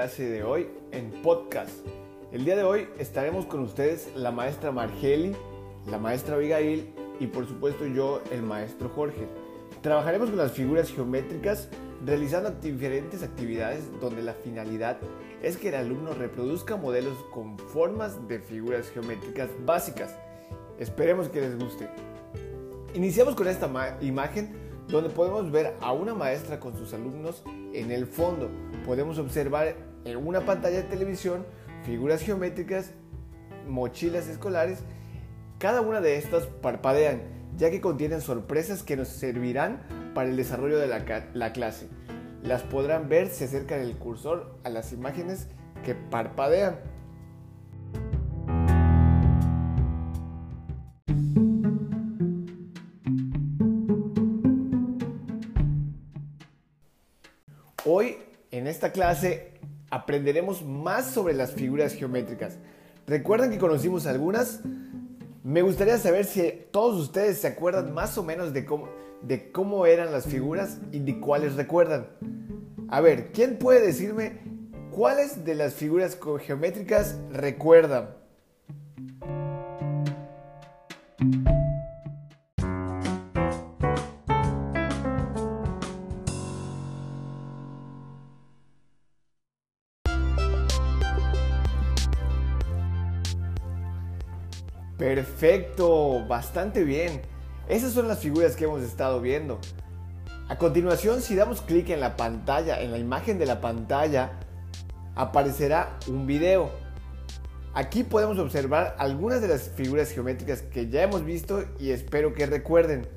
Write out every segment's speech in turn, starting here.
clase de hoy en podcast. El día de hoy estaremos con ustedes la maestra Margeli, la maestra Abigail y por supuesto yo, el maestro Jorge. Trabajaremos con las figuras geométricas realizando diferentes actividades donde la finalidad es que el alumno reproduzca modelos con formas de figuras geométricas básicas. Esperemos que les guste. Iniciamos con esta imagen donde podemos ver a una maestra con sus alumnos en el fondo. Podemos observar en una pantalla de televisión figuras geométricas, mochilas escolares. Cada una de estas parpadean, ya que contienen sorpresas que nos servirán para el desarrollo de la, la clase. Las podrán ver si acercan el cursor a las imágenes que parpadean. Hoy en esta clase aprenderemos más sobre las figuras geométricas. ¿Recuerdan que conocimos algunas? Me gustaría saber si todos ustedes se acuerdan más o menos de cómo, eran las figuras y de cuáles recuerdan. A ver, ¿quién puede decirme cuáles de las figuras geométricas recuerdan? Perfecto, bastante bien. Esas son las figuras que hemos estado viendo. A continuación, si damos clic en la pantalla, en la imagen de la pantalla, aparecerá un video. Aquí podemos observar algunas de las figuras geométricas que ya hemos visto y espero que recuerden.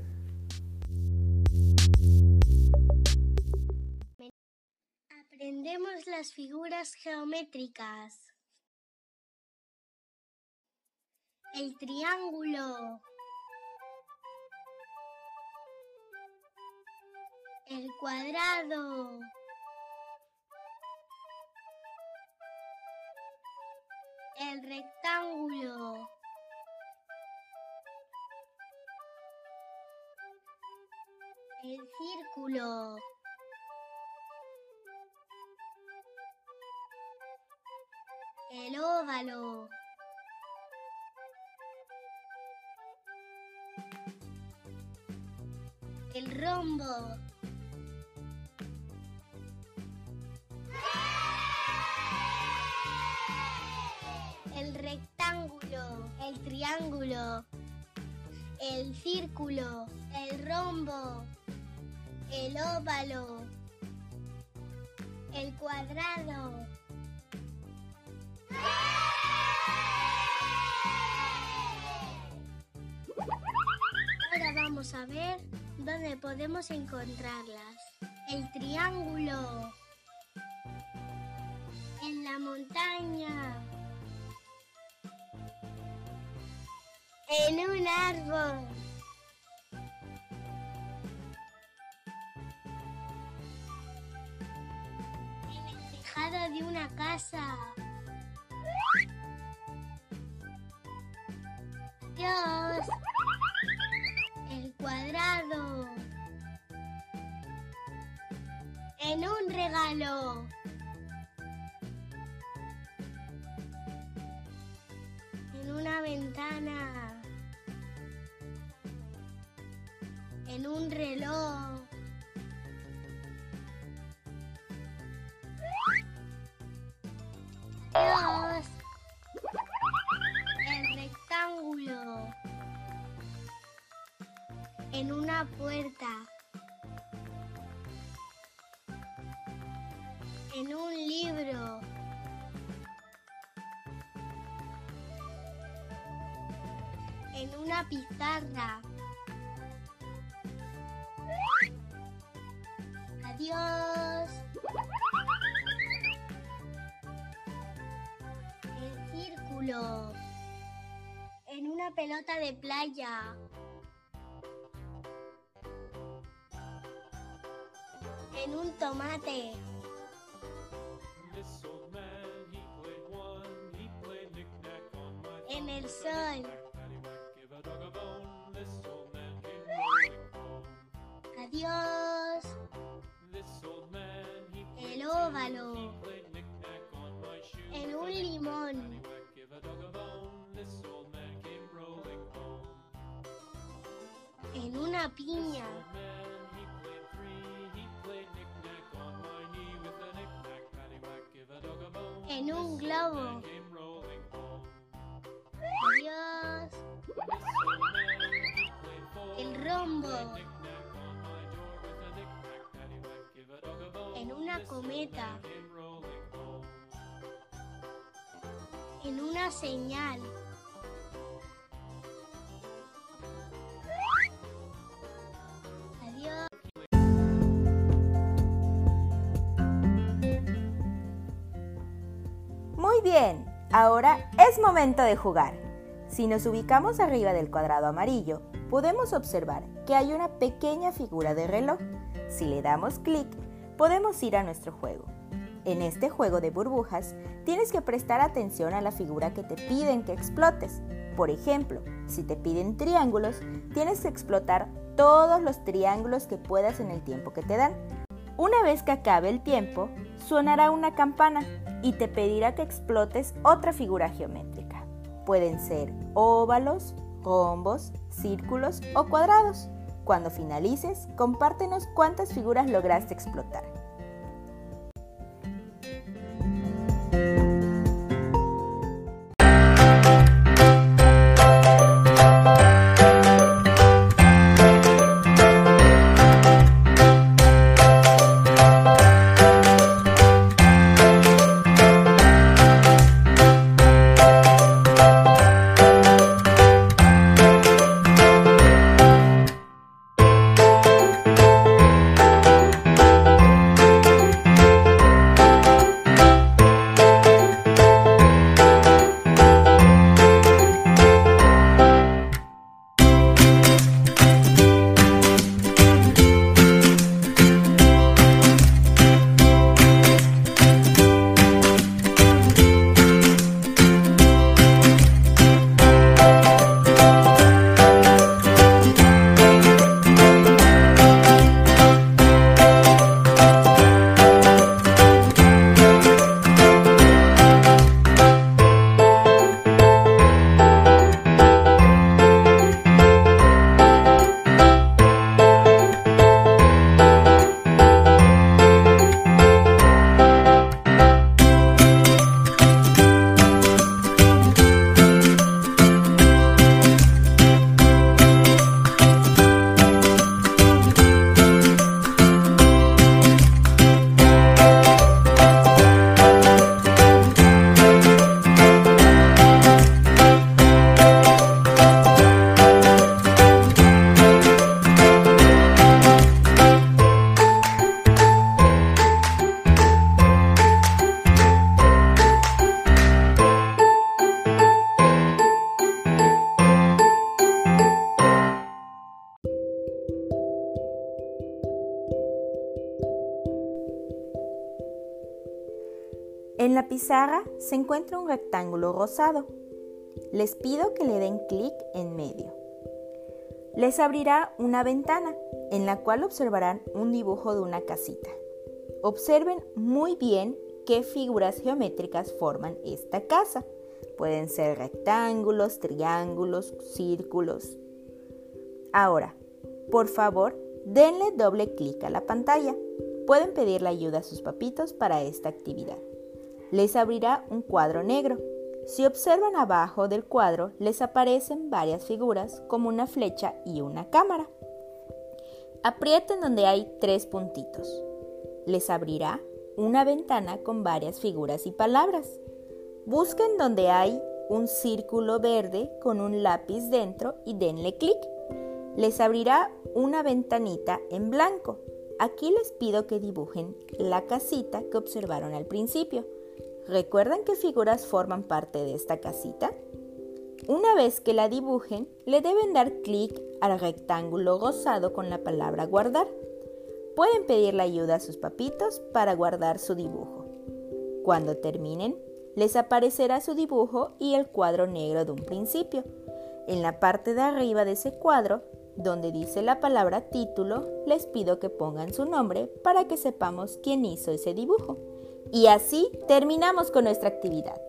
Aprendemos las figuras geométricas. El triángulo, el cuadrado, el rectángulo, el círculo, el óvalo. El rombo. El rectángulo, el triángulo, el círculo, el rombo, el óvalo, el cuadrado. Ahora vamos a ver ¿Dónde podemos encontrarlas. El triángulo. En la montaña. En un árbol. En el tejado de una casa. Dios cuadrado. En un regalo. En una ventana. En un reloj. En una puerta, en un libro, en una pizarra. Adiós. El círculo. En una pelota de playa. En un tomate. En el sol. Adiós. El óvalo. En un limón. En una piña. En un globo. Adiós. El rombo. En una cometa. En una señal. Bien, ahora es momento de jugar. Si nos ubicamos arriba del cuadrado amarillo, podemos observar que hay una pequeña figura de reloj. Si le damos clic, podemos ir a nuestro juego. En este juego de burbujas, tienes que prestar atención a la figura que te piden que explotes. Por ejemplo, si te piden triángulos, tienes que explotar todos los triángulos que puedas en el tiempo que te dan. Una vez que acabe el tiempo, sonará una campana y te pedirá que explotes otra figura geométrica. Pueden ser óvalos, rombos, círculos o cuadrados. Cuando finalices, compártenos cuántas figuras lograste explotar. En la pizarra se encuentra un rectángulo rosado. Les pido que le den clic en medio. Les abrirá una ventana en la cual observarán un dibujo de una casita. Observen muy bien qué figuras geométricas forman esta casa. Pueden ser rectángulos, triángulos, círculos. Ahora, por favor, denle doble clic a la pantalla. Pueden pedirle ayuda a sus papitos para esta actividad les abrirá un cuadro negro. Si observan abajo del cuadro, les aparecen varias figuras como una flecha y una cámara. Aprieten donde hay tres puntitos. Les abrirá una ventana con varias figuras y palabras. Busquen donde hay un círculo verde con un lápiz dentro y denle clic. Les abrirá una ventanita en blanco. Aquí les pido que dibujen la casita que observaron al principio. ¿Recuerdan qué figuras forman parte de esta casita? Una vez que la dibujen, le deben dar clic al rectángulo rosado con la palabra guardar. Pueden pedirle ayuda a sus papitos para guardar su dibujo. Cuando terminen, les aparecerá su dibujo y el cuadro negro de un principio. En la parte de arriba de ese cuadro, donde dice la palabra título, les pido que pongan su nombre para que sepamos quién hizo ese dibujo. Y así terminamos con nuestra actividad.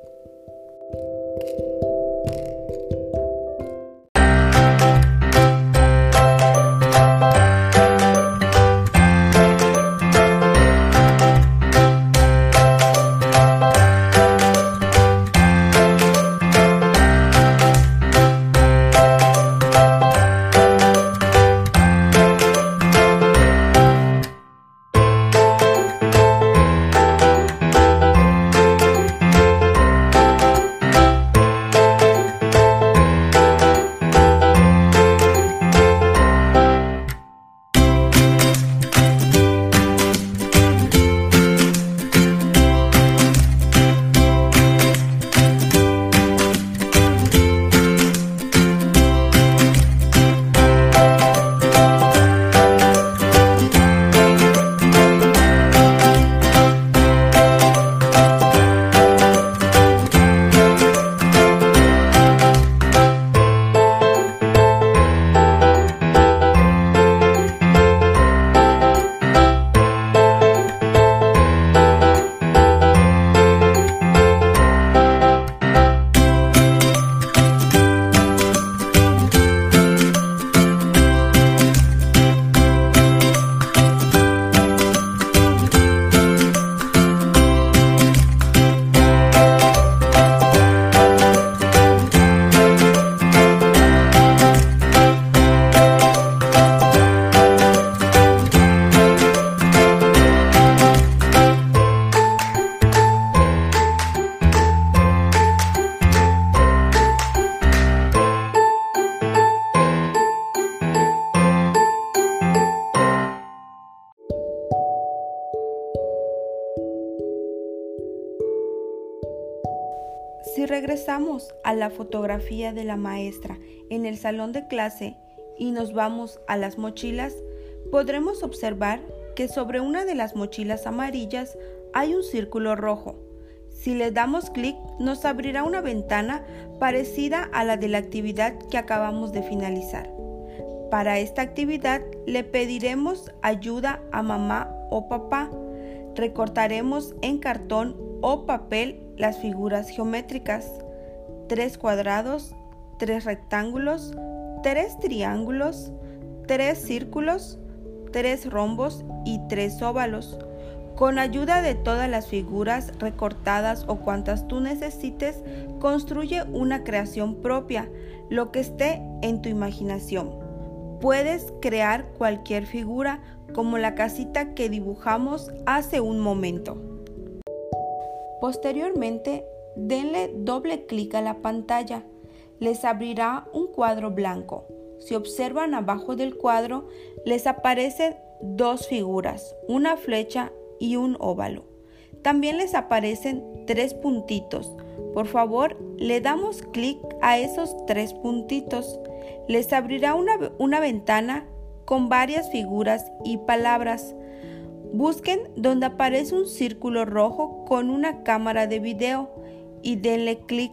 La fotografía de la maestra en el salón de clase y nos vamos a las mochilas, podremos observar que sobre una de las mochilas amarillas hay un círculo rojo. Si le damos clic nos abrirá una ventana parecida a la de la actividad que acabamos de finalizar. Para esta actividad le pediremos ayuda a mamá o papá. Recortaremos en cartón o papel las figuras geométricas, tres cuadrados, tres rectángulos, tres triángulos, tres círculos, tres rombos y tres óvalos. Con ayuda de todas las figuras recortadas o cuantas tú necesites, construye una creación propia, lo que esté en tu imaginación. Puedes crear cualquier figura como la casita que dibujamos hace un momento. Posteriormente, denle doble clic a la pantalla. Les abrirá un cuadro blanco. Si observan abajo del cuadro, les aparecen dos figuras, una flecha y un óvalo. También les aparecen tres puntitos. Por favor, le damos clic a esos tres puntitos. Les abrirá una, ventana con varias figuras y palabras. Busquen donde aparece un círculo rojo con una cámara de video y denle clic.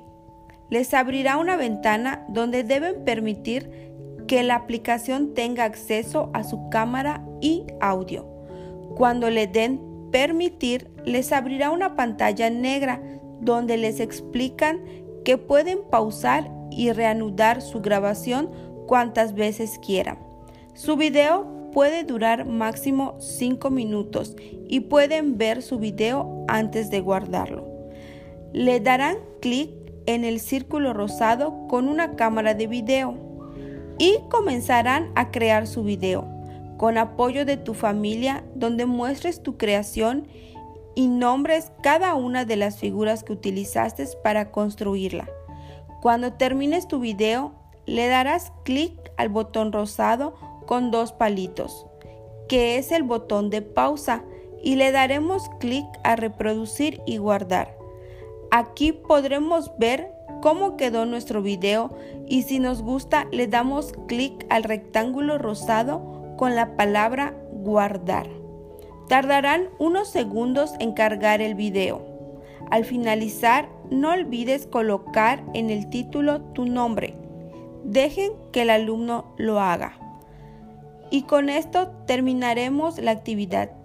Les abrirá una ventana donde deben permitir que la aplicación tenga acceso a su cámara y audio. Cuando le den permitir, les abrirá una pantalla negra donde les explican que pueden pausar y reanudar su grabación cuantas veces quieran. Su video puede durar máximo 5 minutos y pueden ver su video antes de guardarlo. Le darán clic en el círculo rosado con una cámara de video y comenzarán a crear su video con apoyo de tu familia donde muestres tu creación y nombres cada una de las figuras que utilizaste para construirla. Cuando termines tu video, le darás clic al botón rosado con dos palitos, que es el botón de pausa, y le daremos clic a reproducir y guardar. Aquí podremos ver cómo quedó nuestro video y si nos gusta le damos clic al rectángulo rosado con la palabra guardar. Tardarán unos segundos en cargar el video. Al finalizar, no olvides colocar en el título tu nombre. Dejen que el alumno lo haga. Y con esto terminaremos la actividad.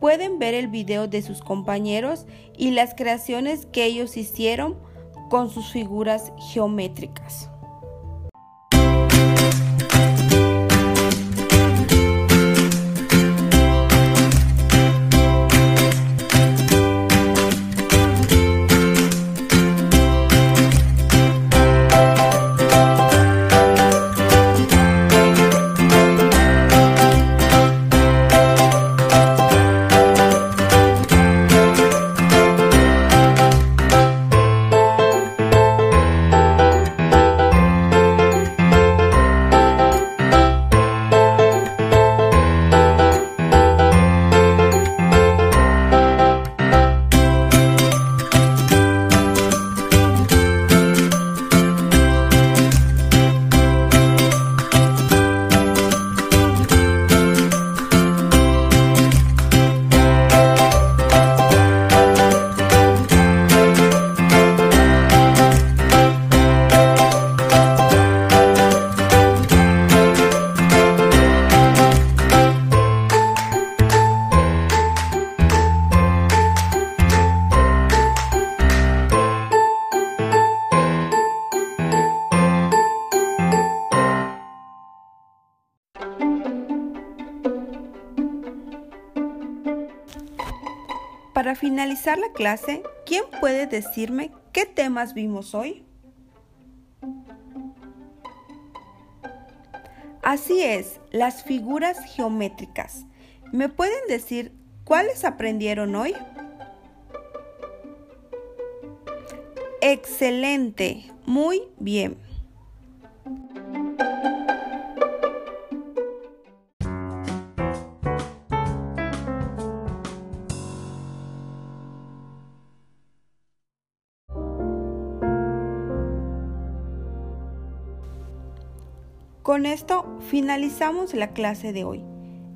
Pueden ver el video de sus compañeros y las creaciones que ellos hicieron con sus figuras geométricas. Finalizar la clase, ¿quién puede decirme qué temas vimos hoy? Así es, las figuras geométricas. ¿Me pueden decir cuáles aprendieron hoy? Excelente, muy bien. Con esto finalizamos la clase de hoy.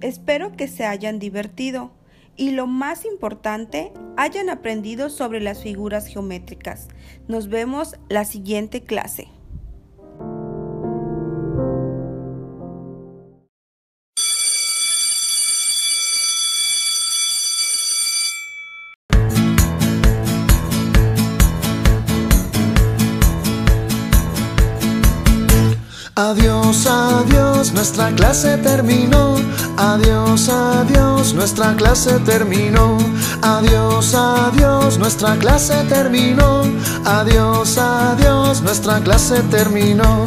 Espero que se hayan divertido y lo más importante, hayan aprendido sobre las figuras geométricas. Nos vemos la siguiente clase. Adiós, adiós, nuestra clase terminó. Adiós, adiós, nuestra clase terminó. Adiós, adiós, nuestra clase terminó. Adiós, adiós, nuestra clase terminó.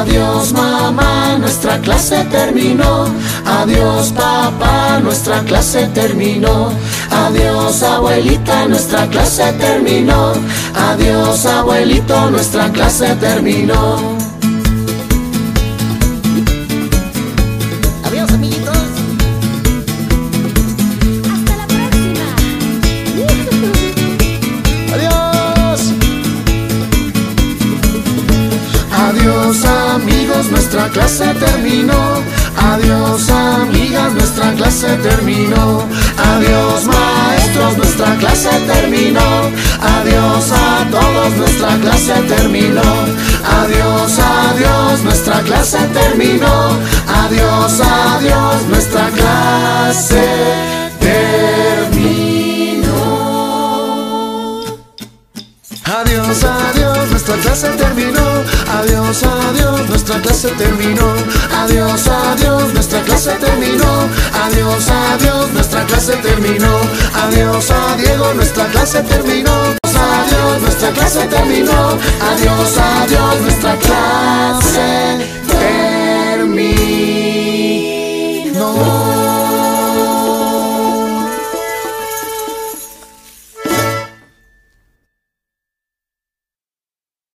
Adiós, mamá, nuestra clase terminó. Adiós, papá, nuestra clase terminó. Adiós, abuelita, nuestra clase terminó. Adiós, abuelito, nuestra clase terminó. Adiós amigas, nuestra clase terminó. Adiós maestros, nuestra clase terminó. Adiós a todos, nuestra clase terminó. Adiós, adiós, nuestra clase terminó. Adiós, adiós, nuestra clase terminó. Adiós, adiós, nuestra clase terminó. Adiós, adiós, nuestra clase terminó. Adiós, adiós, nuestra clase terminó. Adiós, adiós, nuestra clase terminó. Adiós, a Diego, nuestra clase terminó. Adiós, nuestra clase terminó. Adiós, adiós, nuestra clase